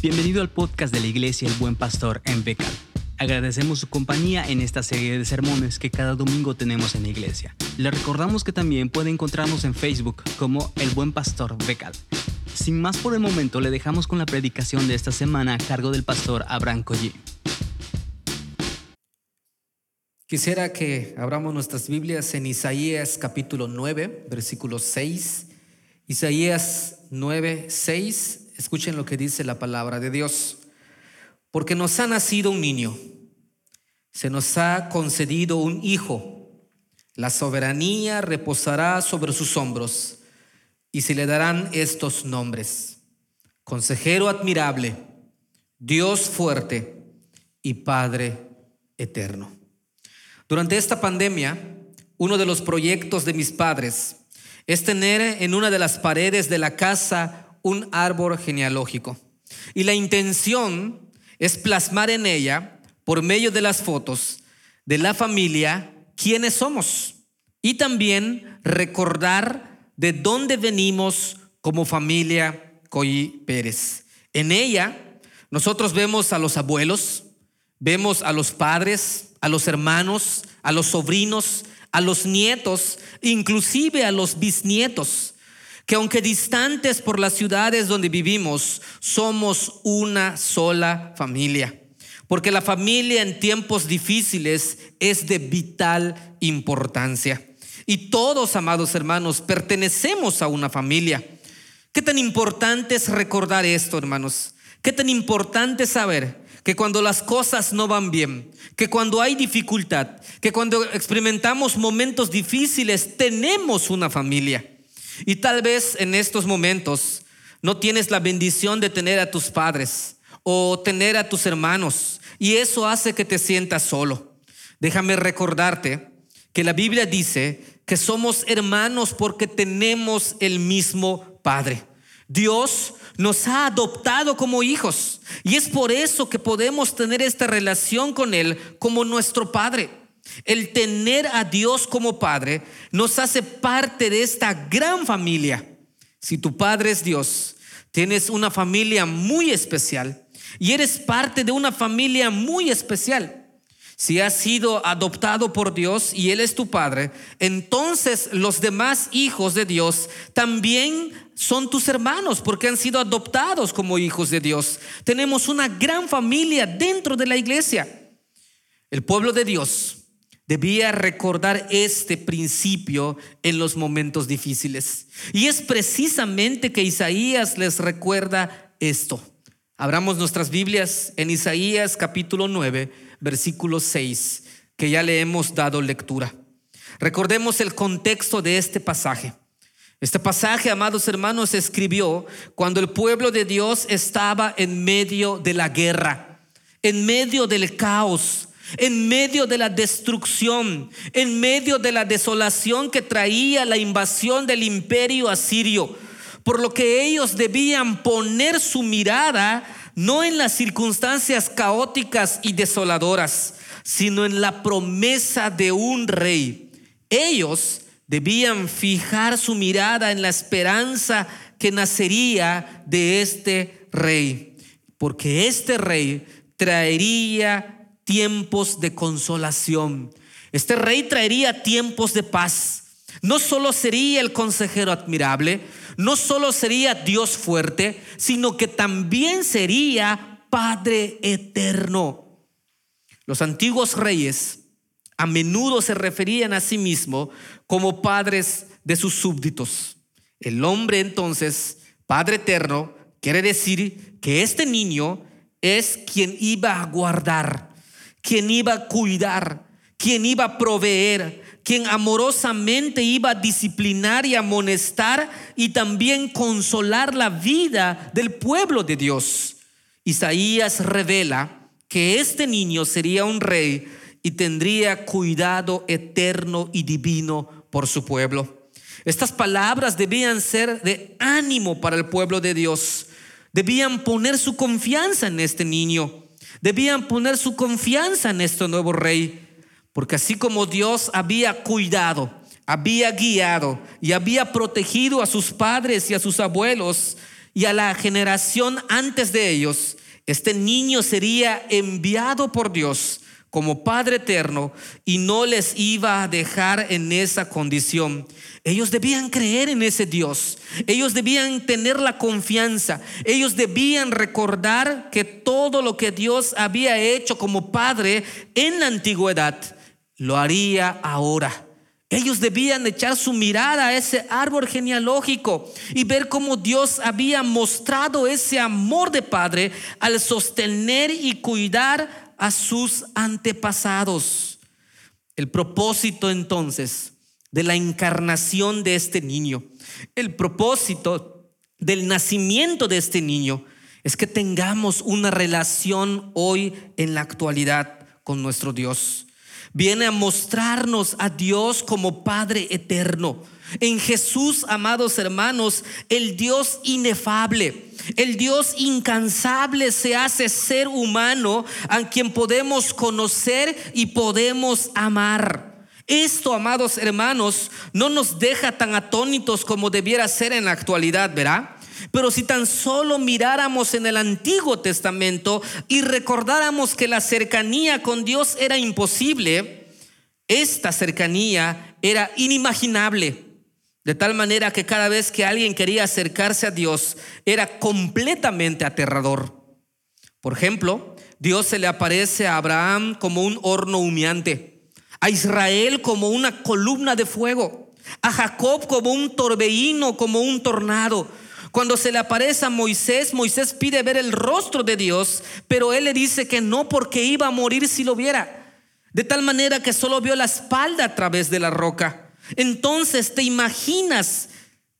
Bienvenido al podcast de la Iglesia El Buen Pastor en Becal. Agradecemos su compañía en esta serie de sermones que cada domingo tenemos en la iglesia. Le recordamos que también puede encontrarnos en Facebook como El Buen Pastor Becal. Sin más por el momento, le dejamos con la predicación de esta semana a cargo del pastor Abraham Collí. Quisiera que abramos nuestras Biblias en Isaías capítulo 9, versículo 6. Isaías 9, 6. Escuchen lo que dice la palabra de Dios. Porque nos ha nacido un niño, se nos ha concedido un hijo, la soberanía reposará sobre sus hombros y se le darán estos nombres. Consejero admirable, Dios fuerte y Padre eterno. Durante esta pandemia, uno de los proyectos de mis padres es tener en una de las paredes de la casa un árbol genealógico. Y la intención es plasmar en ella, por medio de las fotos, de la familia, quiénes somos. Y también recordar de dónde venimos como familia Coy Pérez. En ella nosotros vemos a los abuelos, vemos a los padres, a los hermanos, a los sobrinos, a los nietos, inclusive a los bisnietos que aunque distantes por las ciudades donde vivimos, somos una sola familia. Porque la familia en tiempos difíciles es de vital importancia. Y todos, amados hermanos, pertenecemos a una familia. ¿Qué tan importante es recordar esto, hermanos? ¿Qué tan importante saber que cuando las cosas no van bien, que cuando hay dificultad, que cuando experimentamos momentos difíciles, tenemos una familia? Y tal vez en estos momentos no tienes la bendición de tener a tus padres o tener a tus hermanos y eso hace que te sientas solo. Déjame recordarte que la Biblia dice que somos hermanos porque tenemos el mismo Padre. Dios nos ha adoptado como hijos y es por eso que podemos tener esta relación con Él como nuestro Padre. El tener a Dios como Padre nos hace parte de esta gran familia. Si tu Padre es Dios, tienes una familia muy especial y eres parte de una familia muy especial. Si has sido adoptado por Dios y Él es tu Padre, entonces los demás hijos de Dios también son tus hermanos porque han sido adoptados como hijos de Dios. Tenemos una gran familia dentro de la iglesia. El pueblo de Dios Debía recordar este principio en los momentos difíciles. Y es precisamente que Isaías les recuerda esto. Abramos nuestras Biblias en Isaías capítulo 9, versículo 6, que ya le hemos dado lectura. Recordemos el contexto de este pasaje. Este pasaje, amados hermanos, se escribió cuando el pueblo de Dios estaba en medio de la guerra, en medio del caos, en medio de la destrucción, en medio de la desolación que traía la invasión del imperio asirio, por lo que ellos debían poner su mirada no en las circunstancias caóticas y desoladoras, sino en la promesa de un rey. Ellos debían fijar su mirada en la esperanza que nacería de este rey, porque este rey traería tiempos de consolación. Este rey traería tiempos de paz. No solo sería el consejero admirable, no solo sería Dios fuerte, sino que también sería Padre eterno. Los antiguos reyes a menudo se referían a sí mismos como padres de sus súbditos. El hombre entonces, Padre eterno, quiere decir que este niño es quien iba a guardar quien iba a cuidar, quien iba a proveer, quien amorosamente iba a disciplinar y amonestar y también consolar la vida del pueblo de Dios. Isaías revela que este niño sería un rey y tendría cuidado eterno y divino por su pueblo. Estas palabras debían ser de ánimo para el pueblo de Dios. Debían poner su confianza en este niño. Debían poner su confianza en este nuevo rey, porque así como Dios había cuidado, había guiado y había protegido a sus padres y a sus abuelos, y a la generación antes de ellos, este niño sería enviado por Dios como Padre eterno y no les iba a dejar en esa condición. Ellos debían creer en ese Dios. Ellos debían tener la confianza. Ellos debían recordar que todo lo que Dios había hecho como Padre en la antigüedad, lo haría ahora. Ellos debían echar su mirada a ese árbol genealógico y ver cómo Dios había mostrado ese amor de Padre al sostener y cuidar a sus antepasados. El propósito entonces de la encarnación de este niño, el propósito del nacimiento de este niño es que tengamos una relación hoy en la actualidad con nuestro Dios. Viene a mostrarnos a Dios como Padre eterno. En Jesús, amados hermanos, el Dios inefable, el Dios incansable se hace ser humano a quien podemos conocer y podemos amar. Esto, amados hermanos, no nos deja tan atónitos como debiera ser en la actualidad, ¿verdad? Pero si tan solo miráramos en el Antiguo Testamento y recordáramos que la cercanía con Dios era imposible, esta cercanía era inimaginable. De tal manera que cada vez que alguien quería acercarse a Dios era completamente aterrador. Por ejemplo, Dios se le aparece a Abraham como un horno humeante, a Israel como una columna de fuego, a Jacob como un torbellino, como un tornado. Cuando se le aparece a Moisés, Moisés pide ver el rostro de Dios, pero él le dice que no porque iba a morir si lo viera. De tal manera que solo vio la espalda a través de la roca. Entonces, ¿te imaginas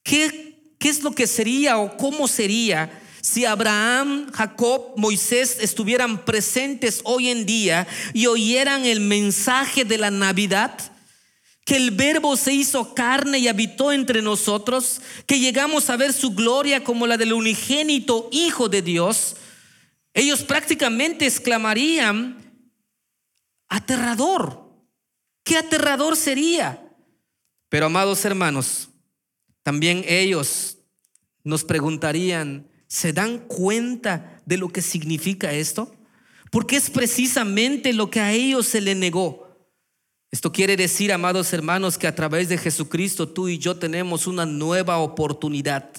qué, qué es lo que sería o cómo sería si Abraham, Jacob, Moisés estuvieran presentes hoy en día y oyeran el mensaje de la Navidad? que el verbo se hizo carne y habitó entre nosotros, que llegamos a ver su gloria como la del unigénito Hijo de Dios, ellos prácticamente exclamarían, aterrador, ¿qué aterrador sería? Pero amados hermanos, también ellos nos preguntarían, ¿se dan cuenta de lo que significa esto? Porque es precisamente lo que a ellos se le negó. Esto quiere decir, amados hermanos, que a través de Jesucristo tú y yo tenemos una nueva oportunidad.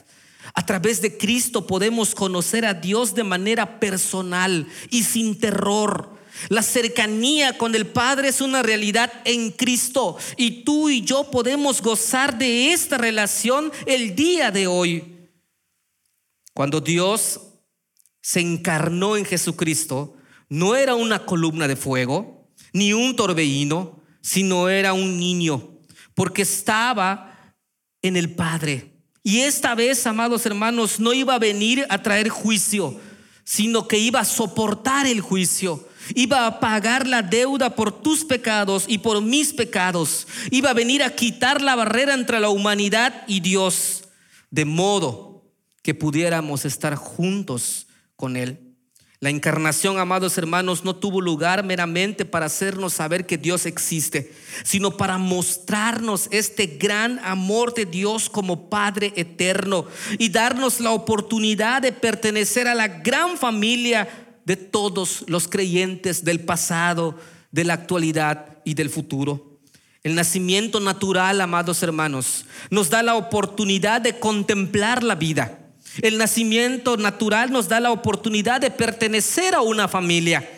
A través de Cristo podemos conocer a Dios de manera personal y sin terror. La cercanía con el Padre es una realidad en Cristo y tú y yo podemos gozar de esta relación el día de hoy. Cuando Dios se encarnó en Jesucristo, no era una columna de fuego, ni un torbellino, sino era un niño, porque estaba en el Padre. Y esta vez, amados hermanos, no iba a venir a traer juicio, sino que iba a soportar el juicio iba a pagar la deuda por tus pecados y por mis pecados. Iba a venir a quitar la barrera entre la humanidad y Dios, de modo que pudiéramos estar juntos con Él. La encarnación, amados hermanos, no tuvo lugar meramente para hacernos saber que Dios existe, sino para mostrarnos este gran amor de Dios como Padre eterno y darnos la oportunidad de pertenecer a la gran familia de todos los creyentes del pasado, de la actualidad y del futuro. El nacimiento natural, amados hermanos, nos da la oportunidad de contemplar la vida. El nacimiento natural nos da la oportunidad de pertenecer a una familia.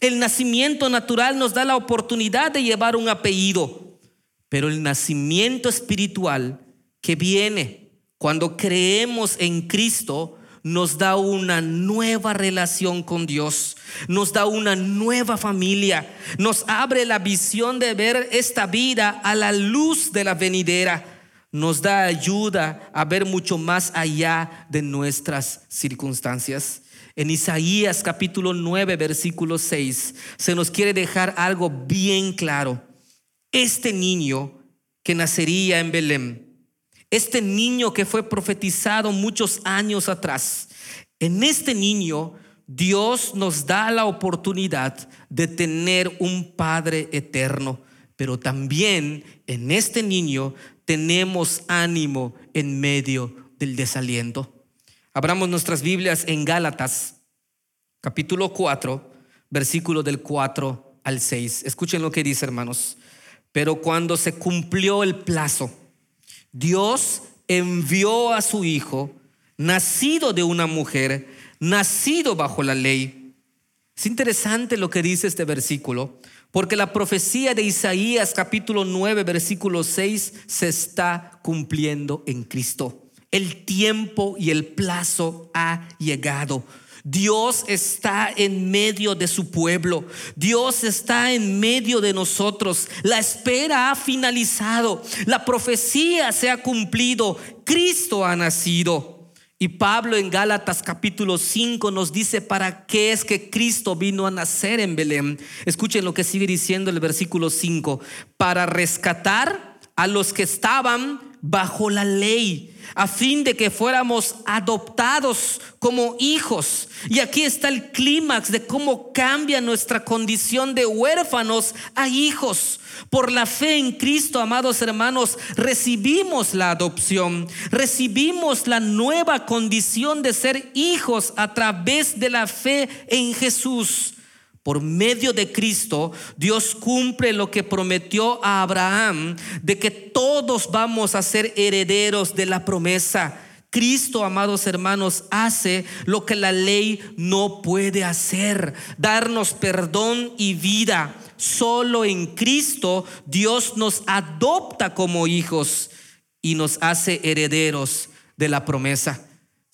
El nacimiento natural nos da la oportunidad de llevar un apellido. Pero el nacimiento espiritual que viene cuando creemos en Cristo nos da una nueva relación con Dios, nos da una nueva familia, nos abre la visión de ver esta vida a la luz de la venidera, nos da ayuda a ver mucho más allá de nuestras circunstancias. En Isaías capítulo 9, versículo 6, se nos quiere dejar algo bien claro. Este niño que nacería en Belén, este niño que fue profetizado muchos años atrás, en este niño Dios nos da la oportunidad de tener un Padre eterno, pero también en este niño tenemos ánimo en medio del desaliento. Abramos nuestras Biblias en Gálatas, capítulo 4, versículo del 4 al 6. Escuchen lo que dice, hermanos. Pero cuando se cumplió el plazo, Dios envió a su Hijo, nacido de una mujer, nacido bajo la ley. Es interesante lo que dice este versículo, porque la profecía de Isaías capítulo 9, versículo 6 se está cumpliendo en Cristo. El tiempo y el plazo ha llegado. Dios está en medio de su pueblo. Dios está en medio de nosotros. La espera ha finalizado. La profecía se ha cumplido. Cristo ha nacido. Y Pablo en Gálatas capítulo 5 nos dice para qué es que Cristo vino a nacer en Belén. Escuchen lo que sigue diciendo el versículo 5. Para rescatar a los que estaban bajo la ley, a fin de que fuéramos adoptados como hijos. Y aquí está el clímax de cómo cambia nuestra condición de huérfanos a hijos. Por la fe en Cristo, amados hermanos, recibimos la adopción, recibimos la nueva condición de ser hijos a través de la fe en Jesús. Por medio de Cristo, Dios cumple lo que prometió a Abraham de que todos vamos a ser herederos de la promesa. Cristo, amados hermanos, hace lo que la ley no puede hacer, darnos perdón y vida. Solo en Cristo Dios nos adopta como hijos y nos hace herederos de la promesa.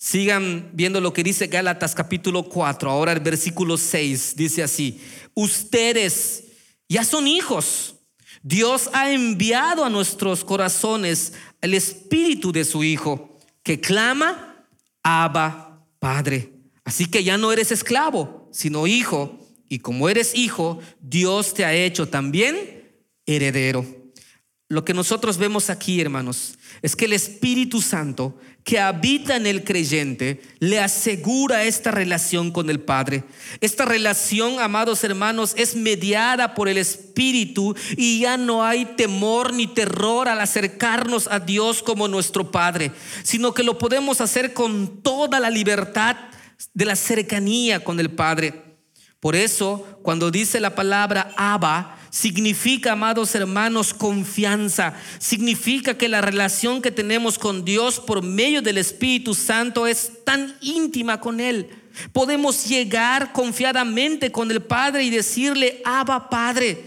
Sigan viendo lo que dice Gálatas capítulo 4, ahora el versículo 6 dice así, ustedes ya son hijos. Dios ha enviado a nuestros corazones el espíritu de su Hijo, que clama, Abba, Padre. Así que ya no eres esclavo, sino hijo. Y como eres hijo, Dios te ha hecho también heredero. Lo que nosotros vemos aquí, hermanos, es que el Espíritu Santo que habita en el creyente le asegura esta relación con el Padre. Esta relación, amados hermanos, es mediada por el Espíritu y ya no hay temor ni terror al acercarnos a Dios como nuestro Padre, sino que lo podemos hacer con toda la libertad de la cercanía con el Padre. Por eso, cuando dice la palabra Abba, significa, amados hermanos, confianza. Significa que la relación que tenemos con Dios por medio del Espíritu Santo es tan íntima con Él. Podemos llegar confiadamente con el Padre y decirle, Abba Padre,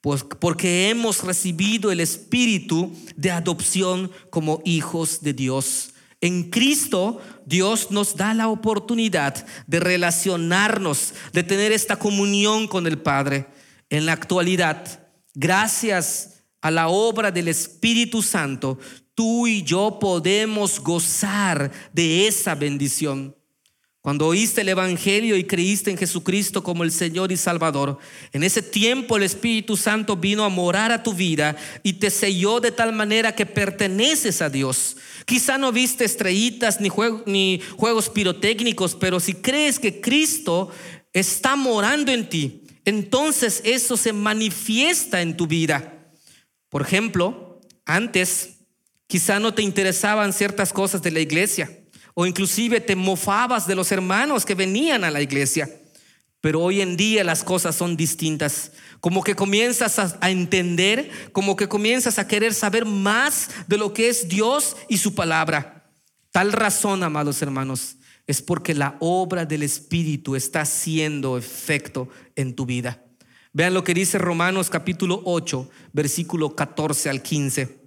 pues porque hemos recibido el Espíritu de adopción como hijos de Dios. En Cristo Dios nos da la oportunidad de relacionarnos, de tener esta comunión con el Padre. En la actualidad, gracias a la obra del Espíritu Santo, tú y yo podemos gozar de esa bendición. Cuando oíste el Evangelio y creíste en Jesucristo como el Señor y Salvador, en ese tiempo el Espíritu Santo vino a morar a tu vida y te selló de tal manera que perteneces a Dios. Quizá no viste estrellitas ni, ni juegos pirotécnicos, pero si crees que Cristo está morando en ti, entonces eso se manifiesta en tu vida. Por ejemplo, antes quizá no te interesaban ciertas cosas de la iglesia o inclusive te mofabas de los hermanos que venían a la iglesia. Pero hoy en día las cosas son distintas. Como que comienzas a, entender, como que comienzas a querer saber más de lo que es Dios y su palabra. Tal razón, amados hermanos, es porque la obra del Espíritu está haciendo efecto en tu vida. Vean lo que dice Romanos capítulo 8, versículo 14 al 15.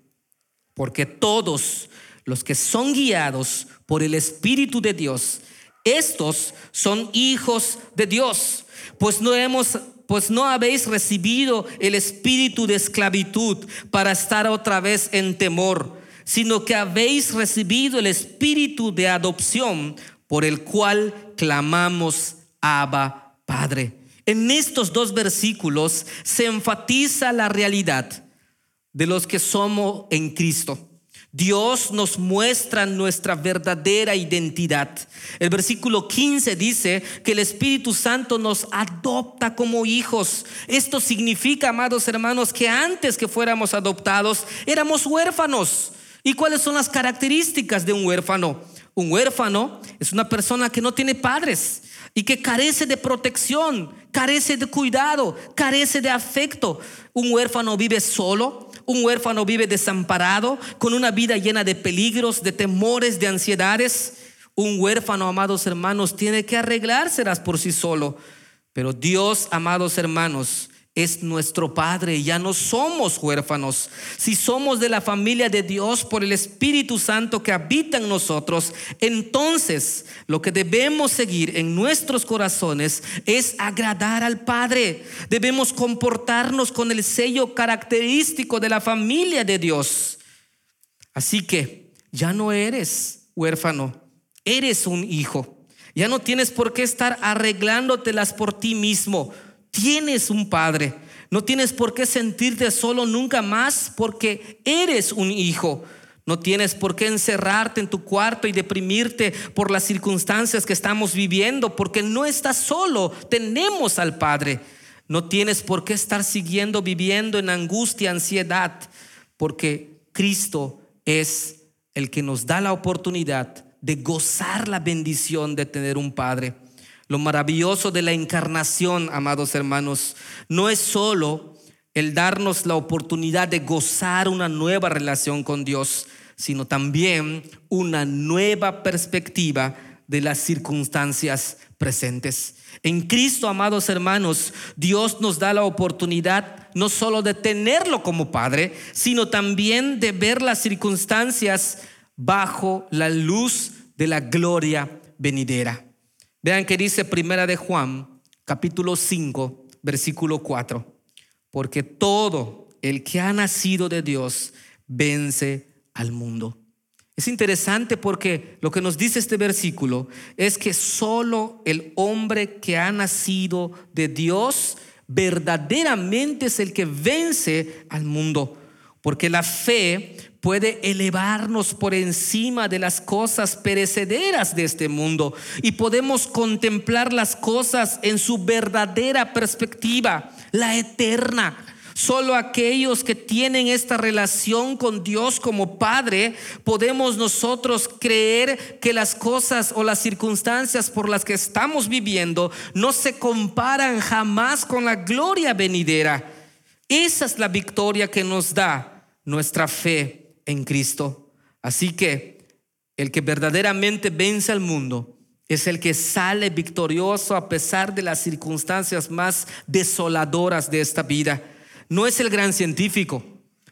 Porque todos los que son guiados por el Espíritu de Dios, estos son hijos de Dios. Pues no hemos pues no habéis recibido el espíritu de esclavitud para estar otra vez en temor, sino que habéis recibido el espíritu de adopción por el cual clamamos Abba Padre. En estos dos versículos se enfatiza la realidad de los que somos en Cristo. Dios nos muestra nuestra verdadera identidad. El versículo 15 dice que el Espíritu Santo nos adopta como hijos. Esto significa, amados hermanos, que antes que fuéramos adoptados éramos huérfanos. ¿Y cuáles son las características de un huérfano? Un huérfano es una persona que no tiene padres y que carece de protección, carece de cuidado, carece de afecto. Un huérfano vive solo, un huérfano vive desamparado, con una vida llena de peligros, de temores, de ansiedades. Un huérfano, amados hermanos, tiene que arreglárselas por sí solo. Pero Dios, amados hermanos, es nuestro Padre, ya no somos huérfanos. Si somos de la familia de Dios por el Espíritu Santo que habita en nosotros, entonces lo que debemos seguir en nuestros corazones es agradar al Padre. Debemos comportarnos con el sello característico de la familia de Dios. Así que ya no eres huérfano, eres un hijo. Ya no tienes por qué estar arreglándotelas por ti mismo tienes un padre. No tienes por qué sentirte solo nunca más porque eres un hijo. No tienes por qué encerrarte en tu cuarto y deprimirte por las circunstancias que estamos viviendo porque no estás solo. Tenemos al Padre. No tienes por qué estar siguiendo viviendo en angustia, ansiedad, porque Cristo es el que nos da la oportunidad de gozar la bendición de tener un Padre. Lo maravilloso de la encarnación, amados hermanos, no es solo el darnos la oportunidad de gozar una nueva relación con Dios, sino también una nueva perspectiva de las circunstancias presentes. En Cristo, amados hermanos, Dios nos da la oportunidad no solo de tenerlo como Padre, sino también de ver las circunstancias bajo la luz de la gloria venidera. Vean que dice Primera de Juan, capítulo 5, versículo 4. Porque todo el que ha nacido de Dios vence al mundo. Es interesante porque lo que nos dice este versículo es que solo el hombre que ha nacido de Dios verdaderamente es el que vence al mundo. Porque la fe puede elevarnos por encima de las cosas perecederas de este mundo y podemos contemplar las cosas en su verdadera perspectiva, la eterna. Solo aquellos que tienen esta relación con Dios como Padre podemos nosotros creer que las cosas o las circunstancias por las que estamos viviendo no se comparan jamás con la gloria venidera. Esa es la victoria que nos da nuestra fe en Cristo. Así que el que verdaderamente vence al mundo es el que sale victorioso a pesar de las circunstancias más desoladoras de esta vida. No es el gran científico,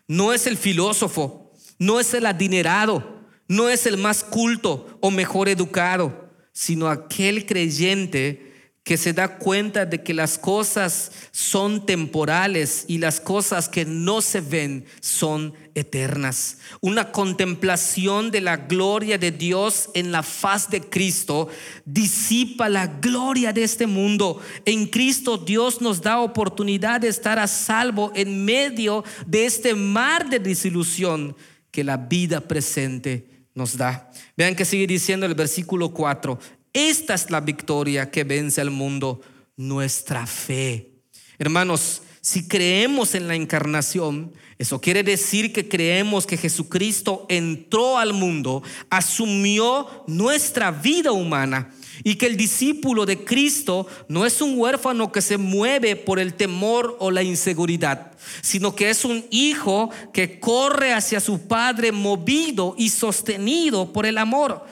no es el filósofo, no es el adinerado, no es el más culto o mejor educado, sino aquel creyente que se da cuenta de que las cosas son temporales y las cosas que no se ven son eternas. Una contemplación de la gloria de Dios en la faz de Cristo disipa la gloria de este mundo. En Cristo Dios nos da oportunidad de estar a salvo en medio de este mar de desilusión que la vida presente nos da. Vean que sigue diciendo el versículo 4, esta es la victoria que vence al mundo, nuestra fe. Hermanos, si creemos en la encarnación, eso quiere decir que creemos que Jesucristo entró al mundo, asumió nuestra vida humana y que el discípulo de Cristo no es un huérfano que se mueve por el temor o la inseguridad, sino que es un hijo que corre hacia su Padre movido y sostenido por el amor.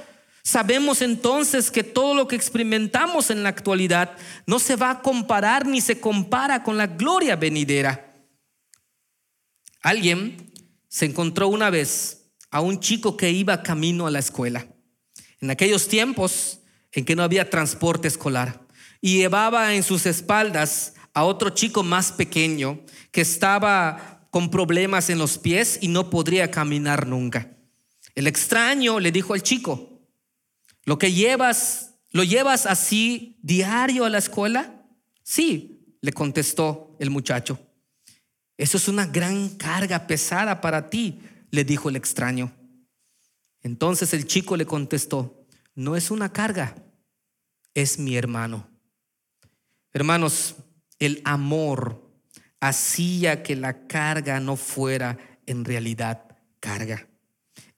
Sabemos entonces que todo lo que experimentamos en la actualidad no se va a comparar ni se compara con la gloria venidera. Alguien se encontró una vez a un chico que iba camino a la escuela. En aquellos tiempos en que no había transporte escolar y llevaba en sus espaldas a otro chico más pequeño que estaba con problemas en los pies y no podría caminar nunca. El extraño le dijo al chico, ¿Lo que llevas, lo llevas así diario a la escuela? Sí, le contestó el muchacho. Eso es una gran carga pesada para ti, le dijo el extraño. Entonces el chico le contestó, no es una carga, es mi hermano. Hermanos, el amor hacía que la carga no fuera en realidad carga.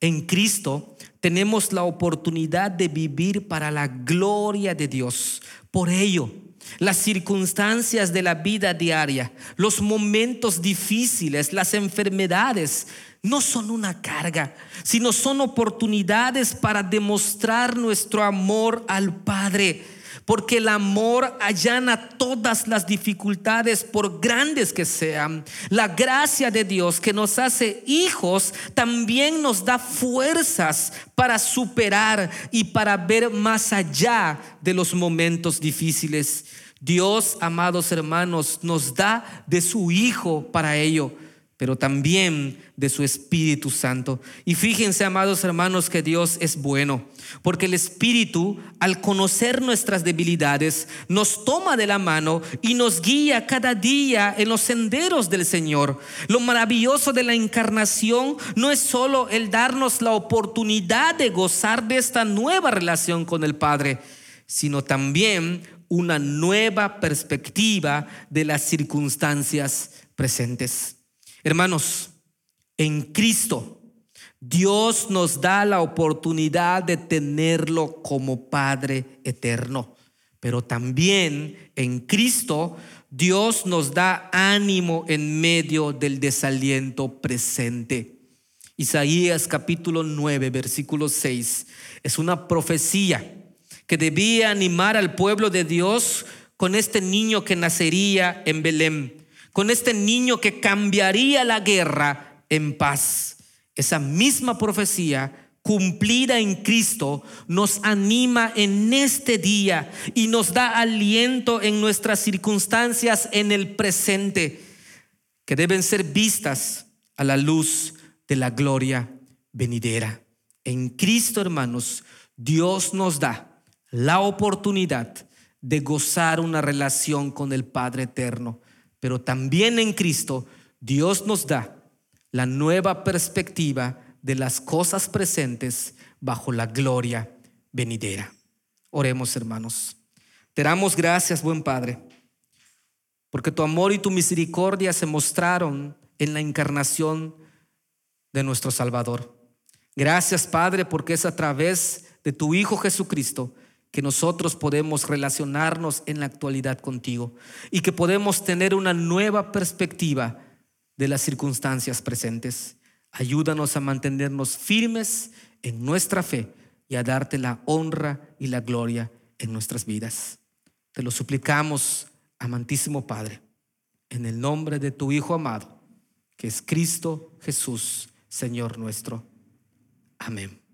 En Cristo tenemos la oportunidad de vivir para la gloria de Dios. Por ello, las circunstancias de la vida diaria, los momentos difíciles, las enfermedades, no son una carga, sino son oportunidades para demostrar nuestro amor al Padre porque el amor allana todas las dificultades por grandes que sean. La gracia de Dios que nos hace hijos también nos da fuerzas para superar y para ver más allá de los momentos difíciles. Dios, amados hermanos, nos da de su Hijo para ello pero también de su Espíritu Santo. Y fíjense, amados hermanos, que Dios es bueno, porque el Espíritu, al conocer nuestras debilidades, nos toma de la mano y nos guía cada día en los senderos del Señor. Lo maravilloso de la encarnación no es solo el darnos la oportunidad de gozar de esta nueva relación con el Padre, sino también una nueva perspectiva de las circunstancias presentes. Hermanos, en Cristo, Dios nos da la oportunidad de tenerlo como Padre eterno. Pero también en Cristo, Dios nos da ánimo en medio del desaliento presente. Isaías capítulo 9, versículo 6, es una profecía que debía animar al pueblo de Dios con este niño que nacería en Belén con este niño que cambiaría la guerra en paz. Esa misma profecía cumplida en Cristo nos anima en este día y nos da aliento en nuestras circunstancias en el presente, que deben ser vistas a la luz de la gloria venidera. En Cristo, hermanos, Dios nos da la oportunidad de gozar una relación con el Padre Eterno pero también en Cristo Dios nos da la nueva perspectiva de las cosas presentes bajo la gloria venidera. Oremos, hermanos. Te damos gracias, buen Padre, porque tu amor y tu misericordia se mostraron en la encarnación de nuestro Salvador. Gracias, Padre, porque es a través de tu Hijo Jesucristo que nosotros podemos relacionarnos en la actualidad contigo y que podemos tener una nueva perspectiva de las circunstancias presentes. Ayúdanos a mantenernos firmes en nuestra fe y a darte la honra y la gloria en nuestras vidas. Te lo suplicamos, amantísimo Padre, en el nombre de tu Hijo amado, que es Cristo Jesús, Señor nuestro. Amén.